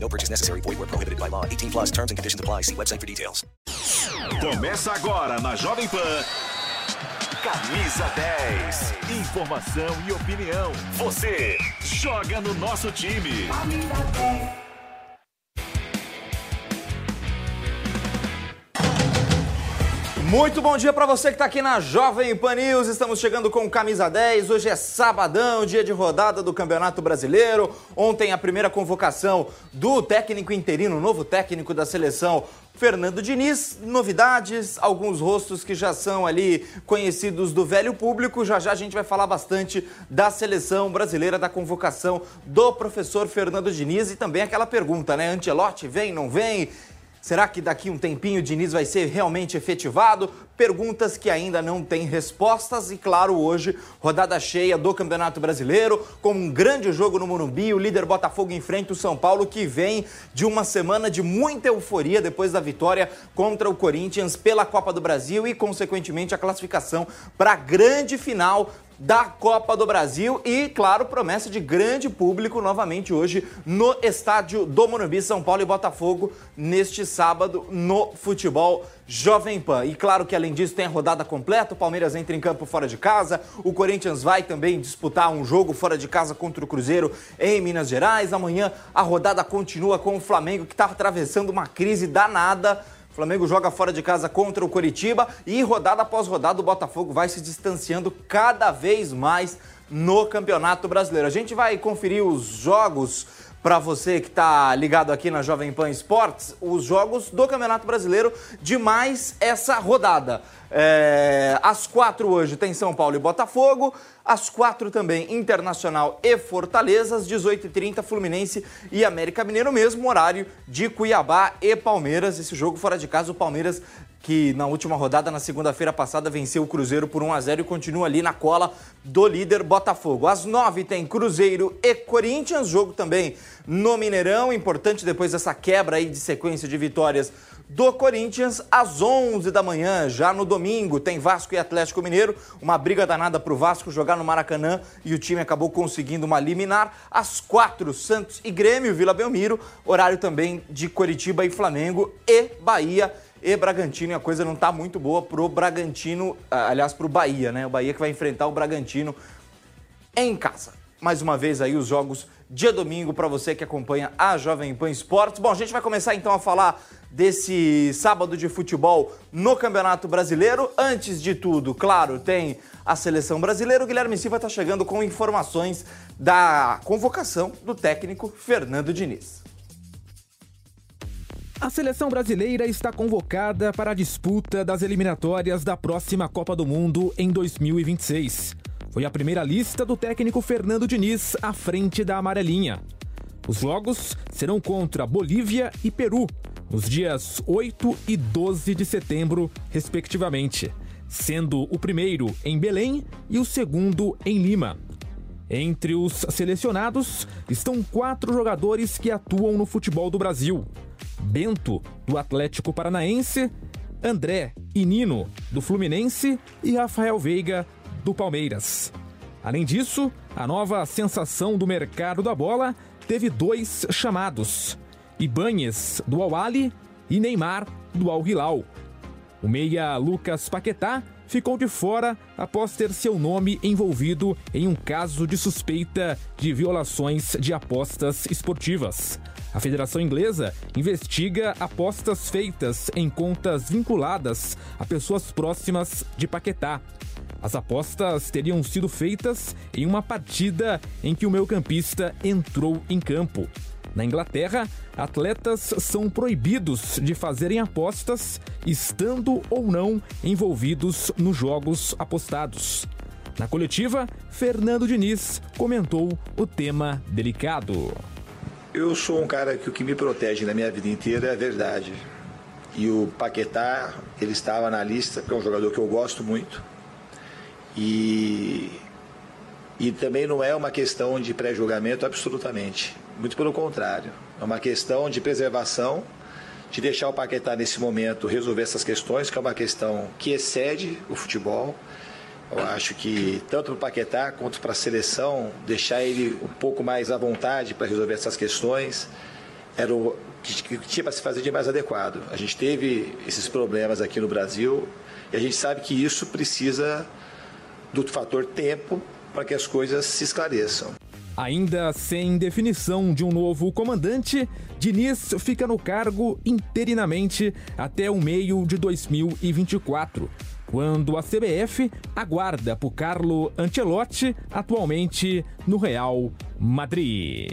No purchase necessary. Void where prohibited by law. 18 plus terms and conditions apply. See website for details. Começa agora na Jovem Pan. Camisa 10. Informação e opinião. Você joga no nosso time. Muito bom dia para você que está aqui na Jovem Pan News. Estamos chegando com camisa 10. Hoje é sabadão, dia de rodada do Campeonato Brasileiro. Ontem a primeira convocação do técnico interino, novo técnico da seleção, Fernando Diniz. Novidades, alguns rostos que já são ali conhecidos do velho público. Já já a gente vai falar bastante da seleção brasileira, da convocação do professor Fernando Diniz e também aquela pergunta, né? Antelote vem, não vem? Será que daqui um tempinho o Diniz vai ser realmente efetivado? Perguntas que ainda não têm respostas e, claro, hoje, rodada cheia do Campeonato Brasileiro, com um grande jogo no Morumbi, o líder Botafogo enfrenta o São Paulo, que vem de uma semana de muita euforia depois da vitória contra o Corinthians pela Copa do Brasil e, consequentemente, a classificação para a grande final da Copa do Brasil e, claro, promessa de grande público novamente hoje no estádio do Morumbi, São Paulo e Botafogo, neste sábado no futebol Jovem Pan. E claro que além disso tem a rodada completa, o Palmeiras entra em campo fora de casa, o Corinthians vai também disputar um jogo fora de casa contra o Cruzeiro em Minas Gerais. Amanhã a rodada continua com o Flamengo que está atravessando uma crise danada Flamengo joga fora de casa contra o Coritiba e rodada após rodada o Botafogo vai se distanciando cada vez mais no Campeonato Brasileiro. A gente vai conferir os jogos para você que está ligado aqui na Jovem Pan Esportes, os jogos do Campeonato Brasileiro de mais essa rodada. É, às quatro hoje tem São Paulo e Botafogo. Às quatro também Internacional e Fortaleza. Às 18h30 Fluminense e América Mineiro. Mesmo horário de Cuiabá e Palmeiras. Esse jogo fora de casa, o Palmeiras que na última rodada, na segunda-feira passada, venceu o Cruzeiro por 1 a 0 e continua ali na cola do líder Botafogo. Às 9 tem Cruzeiro e Corinthians, jogo também no Mineirão, importante depois dessa quebra aí de sequência de vitórias do Corinthians às 11 da manhã, já no domingo, tem Vasco e Atlético Mineiro, uma briga danada para o Vasco jogar no Maracanã e o time acabou conseguindo uma liminar. Às 4, Santos e Grêmio, Vila Belmiro, horário também de Coritiba e Flamengo e Bahia e Bragantino, e a coisa não está muito boa pro Bragantino, aliás, pro Bahia, né? O Bahia que vai enfrentar o Bragantino em casa. Mais uma vez aí os jogos dia domingo para você que acompanha a Jovem Pan Esportes. Bom, a gente vai começar então a falar desse sábado de futebol no Campeonato Brasileiro. Antes de tudo, claro, tem a seleção brasileira. O Guilherme Silva está chegando com informações da convocação do técnico Fernando Diniz. A seleção brasileira está convocada para a disputa das eliminatórias da próxima Copa do Mundo em 2026. Foi a primeira lista do técnico Fernando Diniz à frente da amarelinha. Os jogos serão contra Bolívia e Peru, nos dias 8 e 12 de setembro, respectivamente, sendo o primeiro em Belém e o segundo em Lima. Entre os selecionados estão quatro jogadores que atuam no futebol do Brasil: Bento, do Atlético Paranaense, André e Nino, do Fluminense e Rafael Veiga, do Palmeiras. Além disso, a nova sensação do mercado da bola teve dois chamados: Ibanes, do Al-Ali, e Neymar, do Al-Hilal. O meia Lucas Paquetá ficou de fora após ter seu nome envolvido em um caso de suspeita de violações de apostas esportivas. A Federação Inglesa investiga apostas feitas em contas vinculadas a pessoas próximas de Paquetá. As apostas teriam sido feitas em uma partida em que o meio-campista entrou em campo. Na Inglaterra, atletas são proibidos de fazerem apostas, estando ou não envolvidos nos jogos apostados. Na coletiva, Fernando Diniz comentou o tema delicado. Eu sou um cara que o que me protege na minha vida inteira é a verdade. E o Paquetá, ele estava na lista, que é um jogador que eu gosto muito. E, e também não é uma questão de pré-julgamento absolutamente. Muito pelo contrário. É uma questão de preservação, de deixar o Paquetá nesse momento resolver essas questões, que é uma questão que excede o futebol. Eu acho que tanto para o Paquetá quanto para a seleção, deixar ele um pouco mais à vontade para resolver essas questões era o que tinha para se fazer de mais adequado. A gente teve esses problemas aqui no Brasil e a gente sabe que isso precisa do fator tempo para que as coisas se esclareçam. Ainda sem definição de um novo comandante, Diniz fica no cargo interinamente até o meio de 2024, quando a CBF aguarda por Carlo Ancelotti, atualmente no Real Madrid.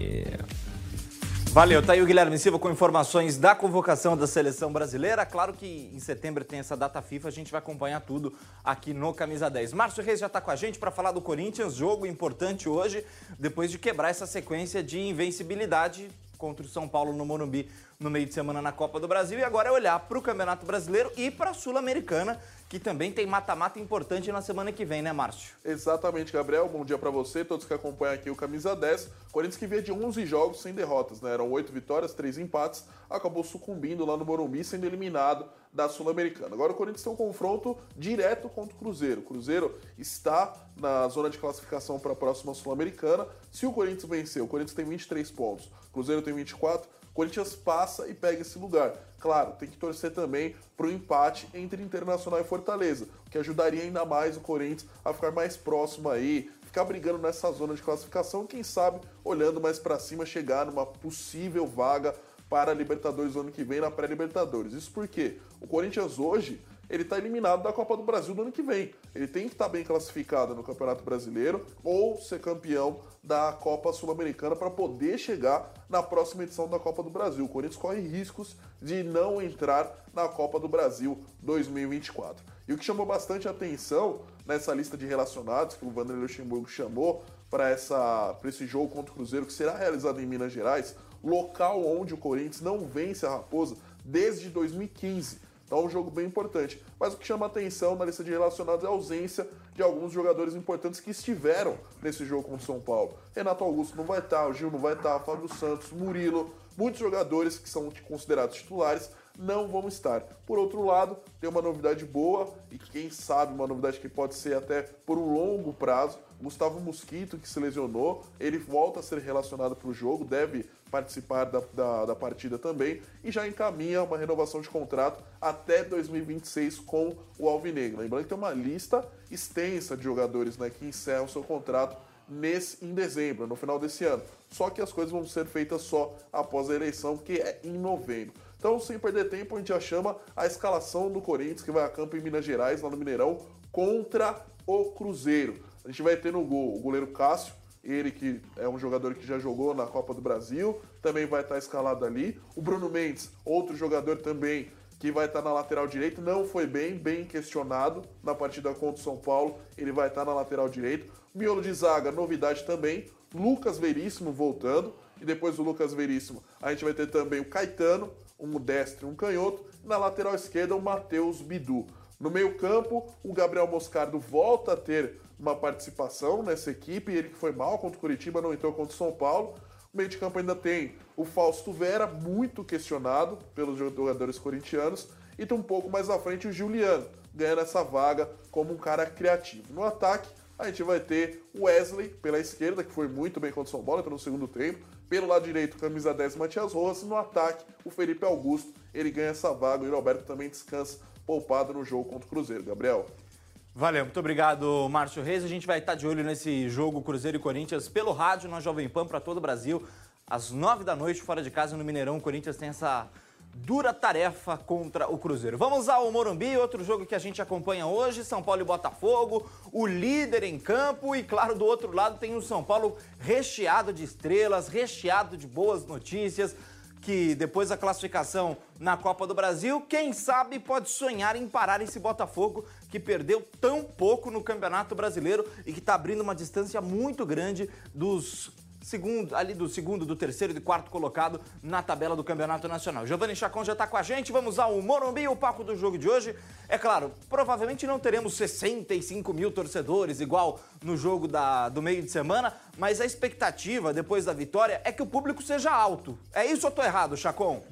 Valeu, tá aí o Guilherme Silva com informações da convocação da seleção brasileira. Claro que em setembro tem essa data FIFA, a gente vai acompanhar tudo aqui no Camisa 10. Márcio Reis já está com a gente para falar do Corinthians, jogo importante hoje, depois de quebrar essa sequência de invencibilidade contra o São Paulo no Morumbi no meio de semana na Copa do Brasil e agora é olhar para o Campeonato Brasileiro e para a Sul-Americana, que também tem mata-mata importante na semana que vem, né, Márcio? Exatamente, Gabriel. Bom dia para você, todos que acompanham aqui o Camisa 10. Corinthians que via de 11 jogos sem derrotas, né? Eram 8 vitórias, 3 empates, acabou sucumbindo lá no Morumbi, sendo eliminado da Sul-Americana. Agora o Corinthians tem um confronto direto contra o Cruzeiro. O Cruzeiro está na zona de classificação para a próxima Sul-Americana. Se o Corinthians vencer, o Corinthians tem 23 pontos, o Cruzeiro tem 24, Corinthians passa e pega esse lugar. Claro, tem que torcer também para o empate entre Internacional e Fortaleza, que ajudaria ainda mais o Corinthians a ficar mais próximo aí, ficar brigando nessa zona de classificação, quem sabe olhando mais para cima chegar numa possível vaga para a Libertadores no ano que vem na pré-Libertadores. Isso porque o Corinthians hoje ele está eliminado da Copa do Brasil no ano que vem. Ele tem que estar tá bem classificado no Campeonato Brasileiro ou ser campeão da Copa Sul-Americana para poder chegar na próxima edição da Copa do Brasil. O Corinthians corre riscos de não entrar na Copa do Brasil 2024. E o que chamou bastante atenção nessa lista de relacionados que o Vanderlei Luxemburgo chamou para esse jogo contra o Cruzeiro, que será realizado em Minas Gerais, local onde o Corinthians não vence a Raposa desde 2015. Então é um jogo bem importante. Mas o que chama atenção na lista de relacionados é a ausência de alguns jogadores importantes que estiveram nesse jogo com o São Paulo. Renato Augusto não vai estar, o Gil não vai estar, Fábio Santos, Murilo, muitos jogadores que são considerados titulares não vão estar. Por outro lado, tem uma novidade boa e quem sabe uma novidade que pode ser até por um longo prazo. Gustavo Mosquito, que se lesionou, ele volta a ser relacionado para o jogo, deve participar da, da, da, partida também e já encaminha uma renovação de contrato até 2026 com o Alvinegro. Lembrando que tem uma lista extensa de jogadores né, que encerram seu contrato nesse, em dezembro, no final desse ano. Só que as coisas vão ser feitas só após a eleição, que é em novembro. Então, sem perder tempo, a gente já chama a escalação do Corinthians, que vai a campo em Minas Gerais, lá no Mineirão, contra o Cruzeiro. A gente vai ter no gol o goleiro Cássio, ele que é um jogador que já jogou na Copa do Brasil, também vai estar escalado ali. O Bruno Mendes, outro jogador também que vai estar na lateral direita, não foi bem, bem questionado na partida contra o São Paulo, ele vai estar na lateral direita. Miolo de zaga, novidade também. Lucas Veríssimo voltando, e depois do Lucas Veríssimo, a gente vai ter também o Caetano, um destro e um canhoto. Na lateral esquerda, o Matheus Bidu. No meio-campo, o Gabriel Moscardo volta a ter uma participação nessa equipe. Ele que foi mal contra o Curitiba, não entrou contra o São Paulo. O meio de campo ainda tem o Fausto Vera, muito questionado pelos jogadores corintianos. E tem um pouco mais à frente o Juliano, ganhando essa vaga como um cara criativo. No ataque, a gente vai ter o Wesley pela esquerda, que foi muito bem contra o São Paulo, pelo segundo tempo. Pelo lado direito, camisa 10, Matias Rojas. No ataque, o Felipe Augusto. Ele ganha essa vaga. O Roberto também descansa poupado no jogo contra o Cruzeiro. Gabriel. Valeu, muito obrigado, Márcio Reis. A gente vai estar de olho nesse jogo Cruzeiro e Corinthians pelo rádio na Jovem Pan para todo o Brasil. Às nove da noite, fora de casa, no Mineirão, o Corinthians tem essa dura tarefa contra o Cruzeiro. Vamos ao Morumbi, outro jogo que a gente acompanha hoje, São Paulo e Botafogo, o líder em campo e claro, do outro lado tem o São Paulo recheado de estrelas, recheado de boas notícias que depois da classificação na Copa do Brasil, quem sabe pode sonhar em parar esse Botafogo que perdeu tão pouco no Campeonato Brasileiro e que está abrindo uma distância muito grande dos segundo, ali do segundo, do terceiro e do quarto colocado na tabela do Campeonato Nacional. Giovanni Chacon já está com a gente, vamos ao Morumbi, o palco do jogo de hoje. É claro, provavelmente não teremos 65 mil torcedores igual no jogo da, do meio de semana, mas a expectativa depois da vitória é que o público seja alto. É isso ou estou errado, Chacon?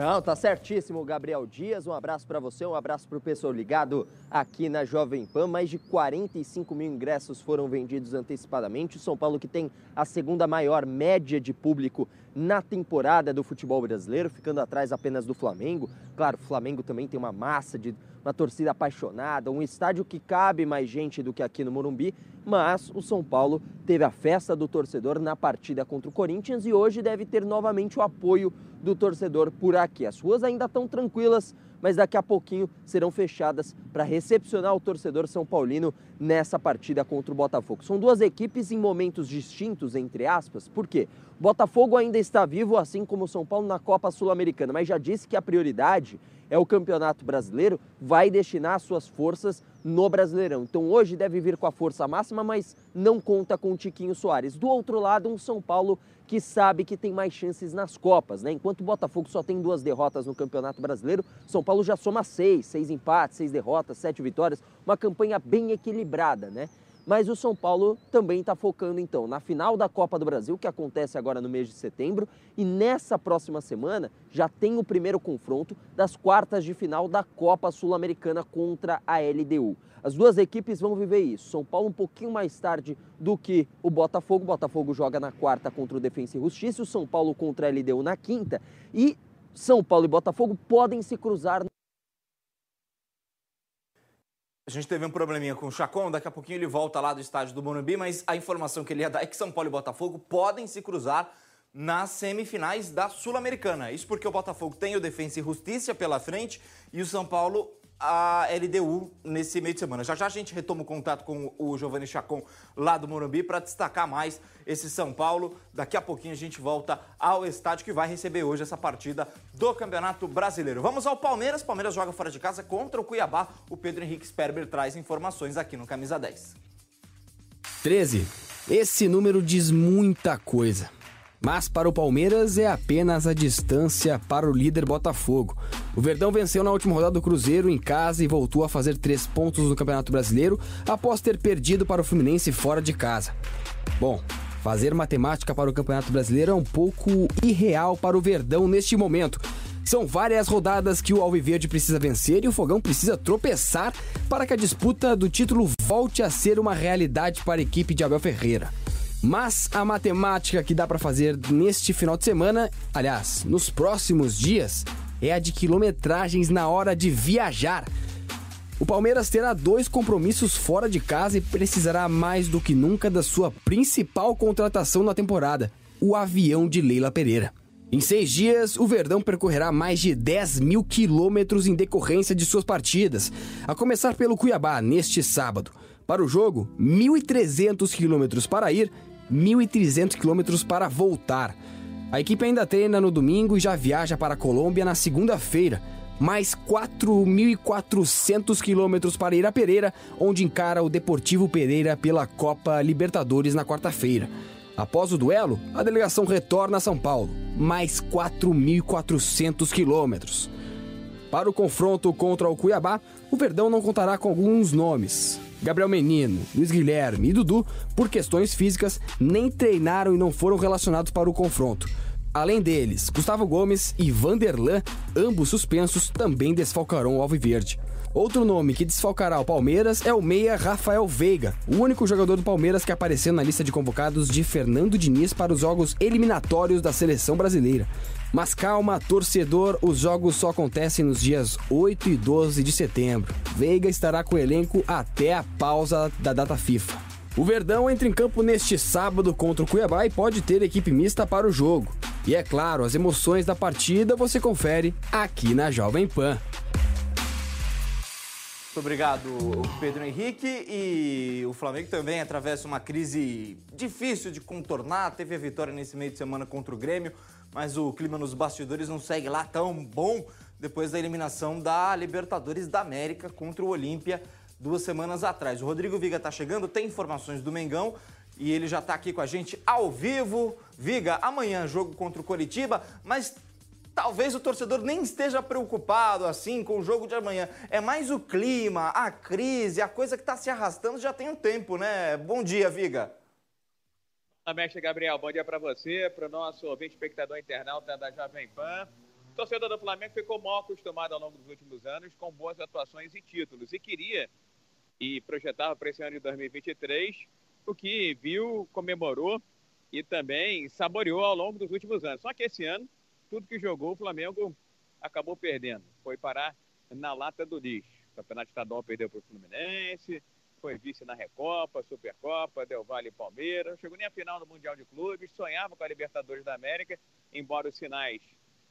Não, tá certíssimo, Gabriel Dias. Um abraço para você, um abraço para o pessoal ligado aqui na Jovem Pan. Mais de 45 mil ingressos foram vendidos antecipadamente. São Paulo que tem a segunda maior média de público na temporada do futebol brasileiro, ficando atrás apenas do Flamengo. Claro, o Flamengo também tem uma massa de uma torcida apaixonada, um estádio que cabe mais gente do que aqui no Morumbi, mas o São Paulo teve a festa do torcedor na partida contra o Corinthians e hoje deve ter novamente o apoio do torcedor por aqui. As ruas ainda estão tranquilas, mas daqui a pouquinho serão fechadas para recepcionar o torcedor são paulino nessa partida contra o Botafogo. São duas equipes em momentos distintos, entre aspas, por quê? Botafogo ainda está vivo, assim como o São Paulo na Copa Sul-Americana, mas já disse que a prioridade é o Campeonato Brasileiro, vai destinar suas forças no Brasileirão. Então hoje deve vir com a força máxima, mas não conta com o Tiquinho Soares. Do outro lado, um São Paulo que sabe que tem mais chances nas Copas, né? Enquanto o Botafogo só tem duas derrotas no Campeonato Brasileiro, São Paulo já soma seis, seis empates, seis derrotas, sete vitórias, uma campanha bem equilibrada, né? Mas o São Paulo também está focando então na final da Copa do Brasil, que acontece agora no mês de setembro, e nessa próxima semana já tem o primeiro confronto das quartas de final da Copa Sul-Americana contra a LDU. As duas equipes vão viver isso. São Paulo um pouquinho mais tarde do que o Botafogo. O Botafogo joga na quarta contra o Defensa e Justiça, o São Paulo contra a LDU na quinta. E São Paulo e Botafogo podem se cruzar a gente teve um probleminha com o Chacon, daqui a pouquinho ele volta lá do estádio do Morumbi, mas a informação que ele ia dar é que São Paulo e Botafogo podem se cruzar nas semifinais da Sul-Americana. Isso porque o Botafogo tem o Defensa e Justiça pela frente e o São Paulo a LDU nesse meio de semana. Já já a gente retoma o contato com o Giovanni Chacon lá do Morumbi para destacar mais esse São Paulo. Daqui a pouquinho a gente volta ao estádio que vai receber hoje essa partida do Campeonato Brasileiro. Vamos ao Palmeiras. Palmeiras joga fora de casa contra o Cuiabá. O Pedro Henrique Sperber traz informações aqui no Camisa 10. 13. Esse número diz muita coisa. Mas para o Palmeiras é apenas a distância para o líder Botafogo. O Verdão venceu na última rodada do Cruzeiro em casa e voltou a fazer três pontos no Campeonato Brasileiro após ter perdido para o Fluminense fora de casa. Bom, fazer matemática para o Campeonato Brasileiro é um pouco irreal para o Verdão neste momento. São várias rodadas que o Alviverde precisa vencer e o Fogão precisa tropeçar para que a disputa do título volte a ser uma realidade para a equipe de Abel Ferreira. Mas a matemática que dá para fazer neste final de semana, aliás, nos próximos dias, é a de quilometragens na hora de viajar. O Palmeiras terá dois compromissos fora de casa e precisará mais do que nunca da sua principal contratação na temporada, o avião de Leila Pereira. Em seis dias, o Verdão percorrerá mais de 10 mil quilômetros em decorrência de suas partidas, a começar pelo Cuiabá neste sábado. Para o jogo, 1.300 quilômetros para ir 1.300 quilômetros para voltar. A equipe ainda treina no domingo e já viaja para a Colômbia na segunda-feira. Mais 4.400 quilômetros para ir a Pereira, onde encara o Deportivo Pereira pela Copa Libertadores na quarta-feira. Após o duelo, a delegação retorna a São Paulo, mais 4.400 quilômetros. Para o confronto contra o Cuiabá, o Verdão não contará com alguns nomes. Gabriel Menino, Luiz Guilherme e Dudu, por questões físicas, nem treinaram e não foram relacionados para o confronto. Além deles, Gustavo Gomes e Vanderlan, ambos suspensos, também desfalcarão o Alviverde. Outro nome que desfalcará o Palmeiras é o meia Rafael Veiga, o único jogador do Palmeiras que apareceu na lista de convocados de Fernando Diniz para os jogos eliminatórios da seleção brasileira. Mas calma, torcedor, os jogos só acontecem nos dias 8 e 12 de setembro. Veiga estará com o elenco até a pausa da data FIFA. O Verdão entra em campo neste sábado contra o Cuiabá e pode ter equipe mista para o jogo. E é claro, as emoções da partida você confere aqui na Jovem Pan. Muito obrigado, Pedro Henrique. E o Flamengo também atravessa uma crise difícil de contornar. Teve a vitória nesse meio de semana contra o Grêmio mas o clima nos bastidores não segue lá tão bom depois da eliminação da Libertadores da América contra o Olímpia duas semanas atrás. O Rodrigo Viga está chegando, tem informações do Mengão e ele já está aqui com a gente ao vivo. Viga, amanhã jogo contra o Coritiba, mas talvez o torcedor nem esteja preocupado assim com o jogo de amanhã. É mais o clima, a crise, a coisa que está se arrastando já tem um tempo, né? Bom dia, Viga. Olá, mestre Gabriel. Bom dia para você, para o nosso ouvinte espectador internauta da Jovem Pan. O torcedor do Flamengo ficou mal acostumado ao longo dos últimos anos com boas atuações e títulos e queria e projetava para esse ano de 2023 o que viu, comemorou e também saboreou ao longo dos últimos anos. Só que esse ano, tudo que jogou, o Flamengo acabou perdendo. Foi parar na lata do lixo. O Campeonato Estadual perdeu para o Fluminense, foi vice na Recopa, Supercopa, Del Valle e Palmeiras. Chegou nem a final do Mundial de Clubes, sonhava com a Libertadores da América, embora os sinais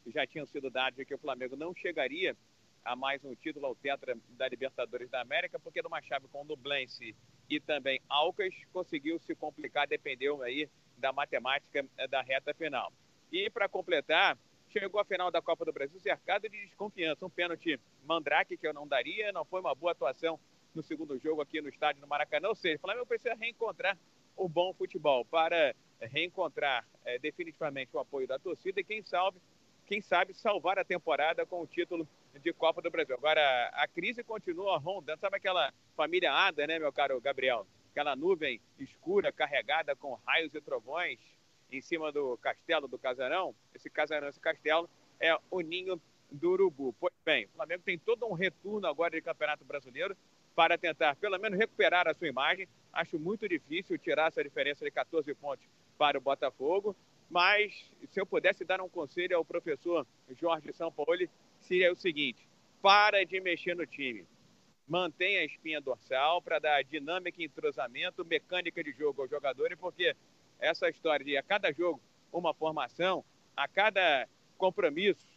já tinham sido dados de que o Flamengo não chegaria a mais um título ao tetra da Libertadores da América, porque numa chave com o Nublense e também Alcas conseguiu se complicar, dependeu aí da matemática eh, da reta final. E para completar, chegou a final da Copa do Brasil cercado de desconfiança. Um pênalti Mandrake que eu não daria, não foi uma boa atuação no segundo jogo aqui no estádio do Maracanã. Ou seja, o Flamengo precisa reencontrar o bom futebol para reencontrar é, definitivamente o apoio da torcida e quem sabe, quem sabe salvar a temporada com o título de Copa do Brasil. Agora, a crise continua rondando. Sabe aquela família Ada, né, meu caro Gabriel? Aquela nuvem escura carregada com raios e trovões em cima do castelo do Casarão. Esse casarão, esse castelo é o ninho do Urubu. Pois bem, o Flamengo tem todo um retorno agora de Campeonato Brasileiro para tentar, pelo menos, recuperar a sua imagem. Acho muito difícil tirar essa diferença de 14 pontos para o Botafogo. Mas, se eu pudesse dar um conselho ao professor Jorge Sampaoli, seria o seguinte: para de mexer no time. Mantenha a espinha dorsal para dar dinâmica, entrosamento, mecânica de jogo aos jogadores, porque essa história de a cada jogo uma formação, a cada compromisso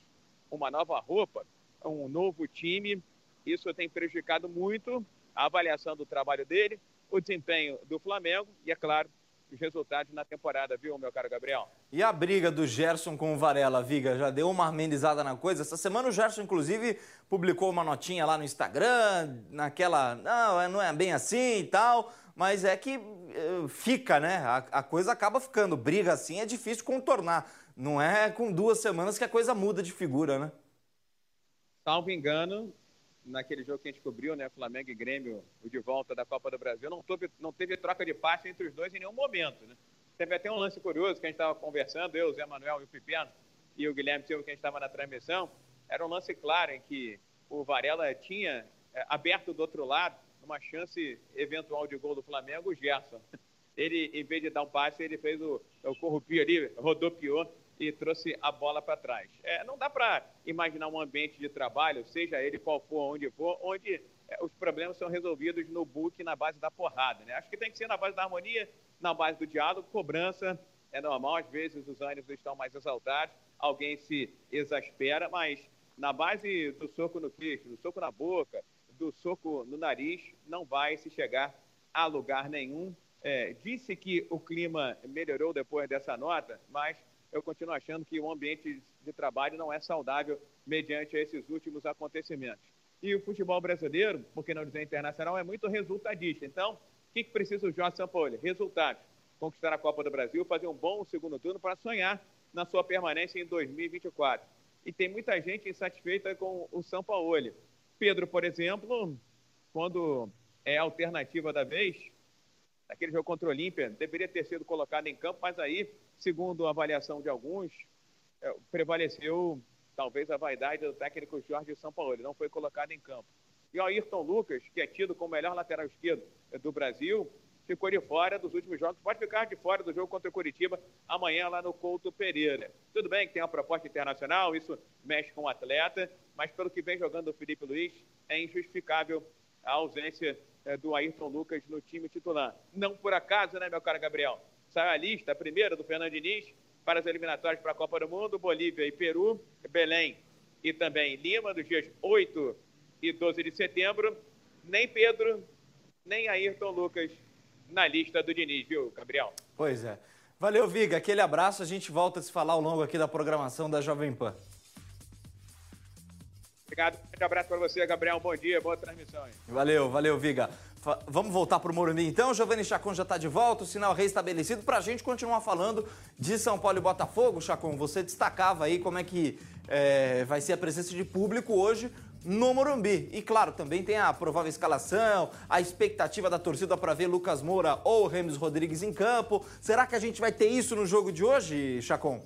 uma nova roupa, um novo time, isso tem prejudicado muito a avaliação do trabalho dele, o desempenho do Flamengo e, é claro, os resultados na temporada, viu, meu caro Gabriel? E a briga do Gerson com o Varela, Viga, já deu uma amenizada na coisa? Essa semana o Gerson, inclusive, publicou uma notinha lá no Instagram, naquela, não, não é bem assim e tal, mas é que uh, fica, né? A, a coisa acaba ficando. Briga assim é difícil contornar. Não é com duas semanas que a coisa muda de figura, né? Salvo engano, naquele jogo que a gente cobriu, né, Flamengo e Grêmio, o de volta da Copa do Brasil, não teve, não teve troca de passe entre os dois em nenhum momento, né? Teve até um lance curioso que a gente estava conversando, eu, o Zé Manuel e o Pipiano, e o Guilherme Silva, que a gente estava na transmissão, era um lance claro em que o Varela tinha é, aberto do outro lado uma chance eventual de gol do Flamengo, o Gerson. Ele, em vez de dar um passe, ele fez o, o corrupio ali, rodopiou e trouxe a bola para trás. É, não dá para imaginar um ambiente de trabalho, seja ele qual for, onde for, onde os problemas são resolvidos no book na base da porrada. Né? Acho que tem que ser na base da harmonia, na base do diálogo, cobrança. É normal, às vezes os ânimos estão mais exaltados, alguém se exaspera, mas na base do soco no queixo, do soco na boca, do soco no nariz, não vai se chegar a lugar nenhum. É, disse que o clima melhorou depois dessa nota, mas eu continuo achando que o ambiente de trabalho não é saudável mediante esses últimos acontecimentos. E o futebol brasileiro, por que não dizer internacional, é muito resultadista. Então, o que, que precisa o Jorge Sampaoli? Resultados. Conquistar a Copa do Brasil, fazer um bom segundo turno para sonhar na sua permanência em 2024. E tem muita gente insatisfeita com o São Paulo. Pedro, por exemplo, quando é alternativa da vez, aquele jogo contra o Olímpia, deveria ter sido colocado em campo, mas aí segundo a avaliação de alguns, é, prevaleceu talvez a vaidade do técnico Jorge Sampaoli, ele não foi colocado em campo. E o Ayrton Lucas, que é tido como o melhor lateral esquerdo do Brasil, ficou de fora dos últimos jogos, pode ficar de fora do jogo contra o Curitiba amanhã lá no Couto Pereira. Tudo bem que tem uma proposta internacional, isso mexe com o atleta, mas pelo que vem jogando o Felipe Luiz, é injustificável a ausência é, do Ayrton Lucas no time titular. Não por acaso, né, meu caro Gabriel? saiu a lista, a primeira do Fernando Diniz, para as eliminatórias para a Copa do Mundo, Bolívia e Peru, Belém e também Lima, dos dias 8 e 12 de setembro. Nem Pedro, nem Ayrton Lucas na lista do Diniz, viu, Gabriel? Pois é. Valeu, Viga. Aquele abraço. A gente volta a se falar ao longo aqui da programação da Jovem Pan. Obrigado. Um abraço para você, Gabriel. Bom dia, boa transmissão. Hein? Valeu, valeu, Viga. Fa- Vamos voltar para o Morumbi então. Giovanni Chacon já está de volta, o sinal reestabelecido para a gente continuar falando de São Paulo e Botafogo. Chacon, você destacava aí como é que é, vai ser a presença de público hoje no Morumbi. E claro, também tem a provável escalação, a expectativa da torcida para ver Lucas Moura ou Remes Rodrigues em campo. Será que a gente vai ter isso no jogo de hoje, Chacon?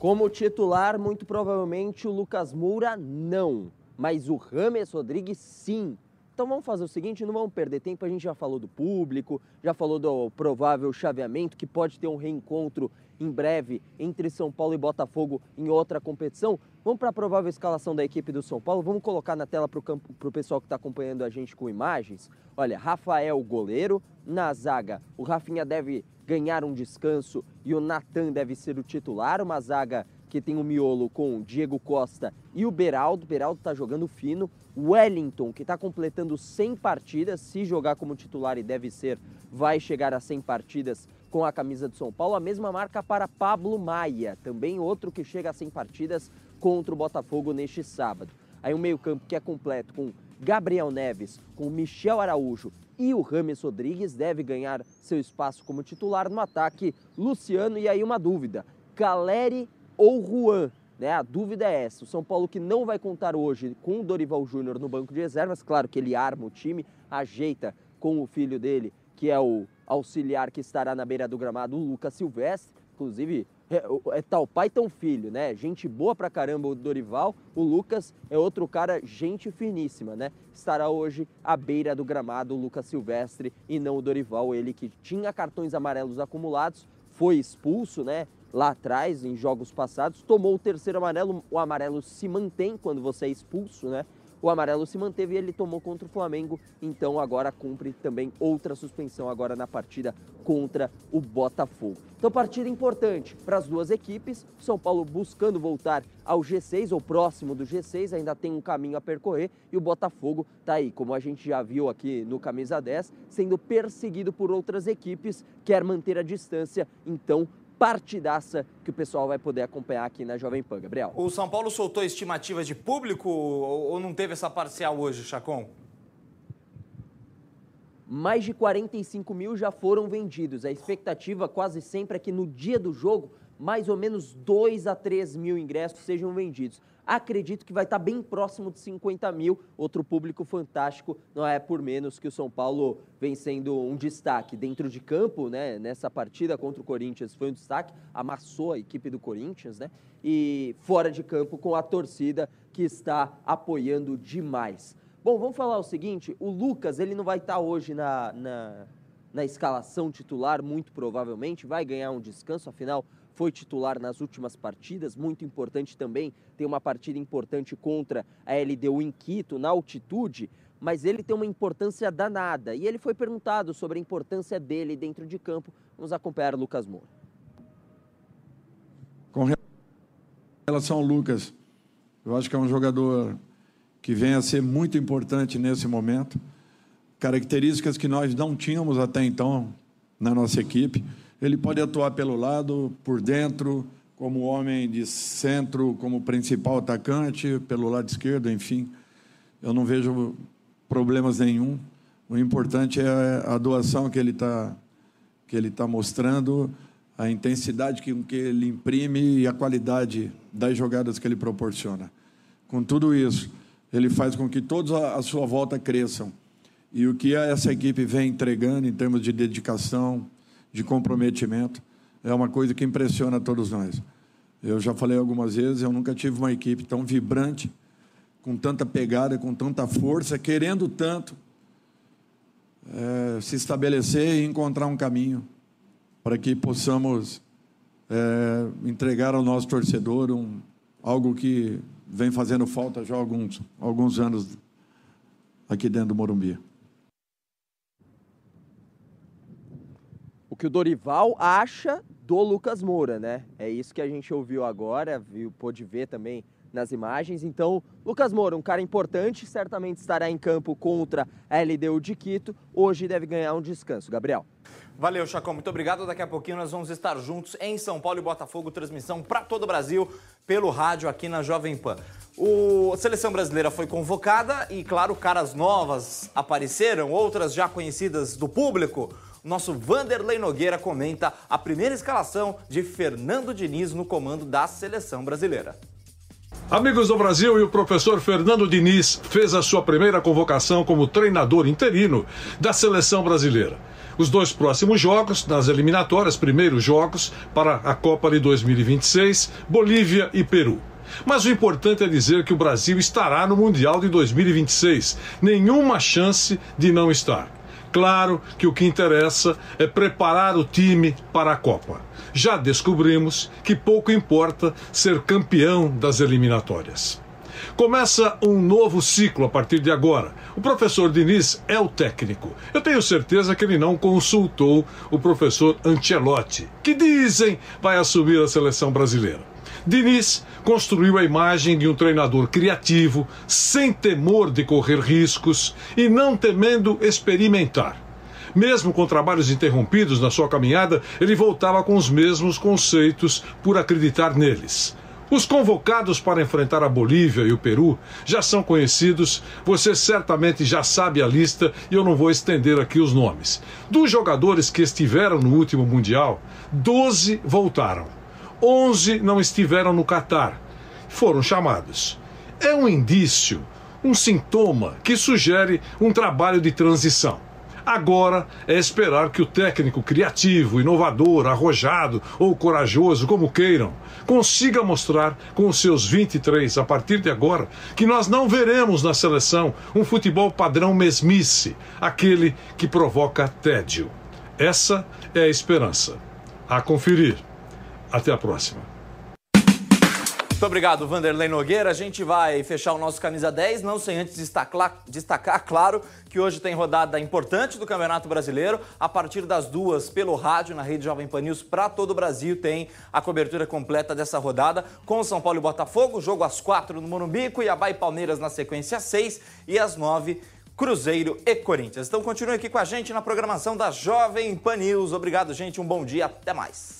Como titular, muito provavelmente o Lucas Moura não, mas o Rames Rodrigues sim. Então vamos fazer o seguinte, não vamos perder tempo, a gente já falou do público, já falou do provável chaveamento, que pode ter um reencontro em breve entre São Paulo e Botafogo em outra competição. Vamos para a provável escalação da equipe do São Paulo, vamos colocar na tela para o pessoal que está acompanhando a gente com imagens. Olha, Rafael goleiro, na zaga o Rafinha deve ganhar um descanso e o Natan deve ser o titular, uma zaga que tem o miolo com o Diego Costa e o Beraldo. Beraldo está jogando fino. Wellington, que está completando 100 partidas, se jogar como titular e deve ser, vai chegar a 100 partidas com a camisa do São Paulo. A mesma marca para Pablo Maia, também outro que chega a 100 partidas contra o Botafogo neste sábado. Aí um meio-campo que é completo com Gabriel Neves, com Michel Araújo e o Rames Rodrigues deve ganhar seu espaço como titular no ataque. Luciano, e aí uma dúvida: Caleri ou Juan? Né? A dúvida é essa. O São Paulo que não vai contar hoje com o Dorival Júnior no banco de reservas, claro que ele arma o time, ajeita com o filho dele, que é o auxiliar que estará na beira do gramado, o Lucas Silvestre. Inclusive, é, é tal pai, tão filho, né? Gente boa pra caramba o Dorival. O Lucas é outro cara, gente finíssima, né? Estará hoje à beira do gramado o Lucas Silvestre e não o Dorival, ele que tinha cartões amarelos acumulados, foi expulso, né? Lá atrás, em jogos passados, tomou o terceiro amarelo. O amarelo se mantém quando você é expulso, né? O amarelo se manteve e ele tomou contra o Flamengo, então agora cumpre também outra suspensão agora na partida contra o Botafogo. Então partida importante para as duas equipes, São Paulo buscando voltar ao G6 ou próximo do G6, ainda tem um caminho a percorrer e o Botafogo tá aí, como a gente já viu aqui no camisa 10, sendo perseguido por outras equipes, quer manter a distância, então partidaça que o pessoal vai poder acompanhar aqui na Jovem Pan, Gabriel. O São Paulo soltou estimativas de público ou não teve essa parcial hoje, Chacon? mais de 45 mil já foram vendidos. A expectativa quase sempre é que no dia do jogo, mais ou menos 2 a 3 mil ingressos sejam vendidos. Acredito que vai estar bem próximo de 50 mil. Outro público fantástico, não é por menos que o São Paulo vem sendo um destaque. Dentro de campo, né, nessa partida contra o Corinthians foi um destaque, amassou a equipe do Corinthians, né? E fora de campo com a torcida que está apoiando demais. Bom, vamos falar o seguinte: o Lucas ele não vai estar hoje na, na, na escalação titular, muito provavelmente, vai ganhar um descanso, afinal foi titular nas últimas partidas, muito importante também, tem uma partida importante contra a LDU em Quito, na altitude, mas ele tem uma importância danada. E ele foi perguntado sobre a importância dele dentro de campo. Vamos acompanhar Lucas Moura. Com relação ao Lucas, eu acho que é um jogador que vem a ser muito importante nesse momento. Características que nós não tínhamos até então na nossa equipe. Ele pode atuar pelo lado, por dentro, como homem de centro, como principal atacante, pelo lado esquerdo, enfim. Eu não vejo problemas nenhum. O importante é a doação que ele está que ele está mostrando, a intensidade que, que ele imprime e a qualidade das jogadas que ele proporciona. Com tudo isso, ele faz com que todos à sua volta cresçam. E o que essa equipe vem entregando em termos de dedicação, de comprometimento, é uma coisa que impressiona todos nós. Eu já falei algumas vezes, eu nunca tive uma equipe tão vibrante, com tanta pegada, com tanta força, querendo tanto é, se estabelecer e encontrar um caminho para que possamos é, entregar ao nosso torcedor um, algo que vem fazendo falta já há alguns, alguns anos aqui dentro do Morumbi. o que o Dorival acha do Lucas Moura, né? É isso que a gente ouviu agora, viu, pôde ver também nas imagens. Então, Lucas Moura, um cara importante, certamente estará em campo contra a LDU de Quito. Hoje deve ganhar um descanso. Gabriel. Valeu, Chacão. Muito obrigado. Daqui a pouquinho nós vamos estar juntos em São Paulo e Botafogo, transmissão para todo o Brasil pelo rádio aqui na Jovem Pan. O, a seleção brasileira foi convocada e, claro, caras novas apareceram, outras já conhecidas do público. Nosso Vanderlei Nogueira comenta a primeira escalação de Fernando Diniz no comando da seleção brasileira. Amigos do Brasil e o professor Fernando Diniz fez a sua primeira convocação como treinador interino da seleção brasileira. Os dois próximos jogos, nas eliminatórias, primeiros jogos para a Copa de 2026, Bolívia e Peru. Mas o importante é dizer que o Brasil estará no Mundial de 2026. Nenhuma chance de não estar. Claro que o que interessa é preparar o time para a Copa. Já descobrimos que pouco importa ser campeão das eliminatórias. Começa um novo ciclo a partir de agora. O professor Diniz é o técnico. Eu tenho certeza que ele não consultou o professor Ancelotti, que dizem vai assumir a seleção brasileira. Diniz construiu a imagem de um treinador criativo, sem temor de correr riscos e não temendo experimentar. Mesmo com trabalhos interrompidos na sua caminhada, ele voltava com os mesmos conceitos por acreditar neles. Os convocados para enfrentar a Bolívia e o Peru já são conhecidos, você certamente já sabe a lista e eu não vou estender aqui os nomes. Dos jogadores que estiveram no último Mundial, 12 voltaram. 11 não estiveram no Catar. Foram chamados. É um indício, um sintoma que sugere um trabalho de transição. Agora é esperar que o técnico criativo, inovador, arrojado ou corajoso, como queiram, consiga mostrar com os seus 23 a partir de agora que nós não veremos na seleção um futebol padrão mesmice, aquele que provoca tédio. Essa é a esperança. A conferir. Até a próxima. Muito obrigado, Vanderlei Nogueira. A gente vai fechar o nosso camisa 10, não sem antes destacar, destacar, claro, que hoje tem rodada importante do Campeonato Brasileiro. A partir das duas, pelo rádio, na rede Jovem Pan News, para todo o Brasil, tem a cobertura completa dessa rodada com São Paulo e Botafogo, jogo às quatro no Morumbi, Cuiabá e Palmeiras na sequência às seis e às nove. Cruzeiro e Corinthians. Então continue aqui com a gente na programação da Jovem Pan News. Obrigado, gente. Um bom dia. Até mais.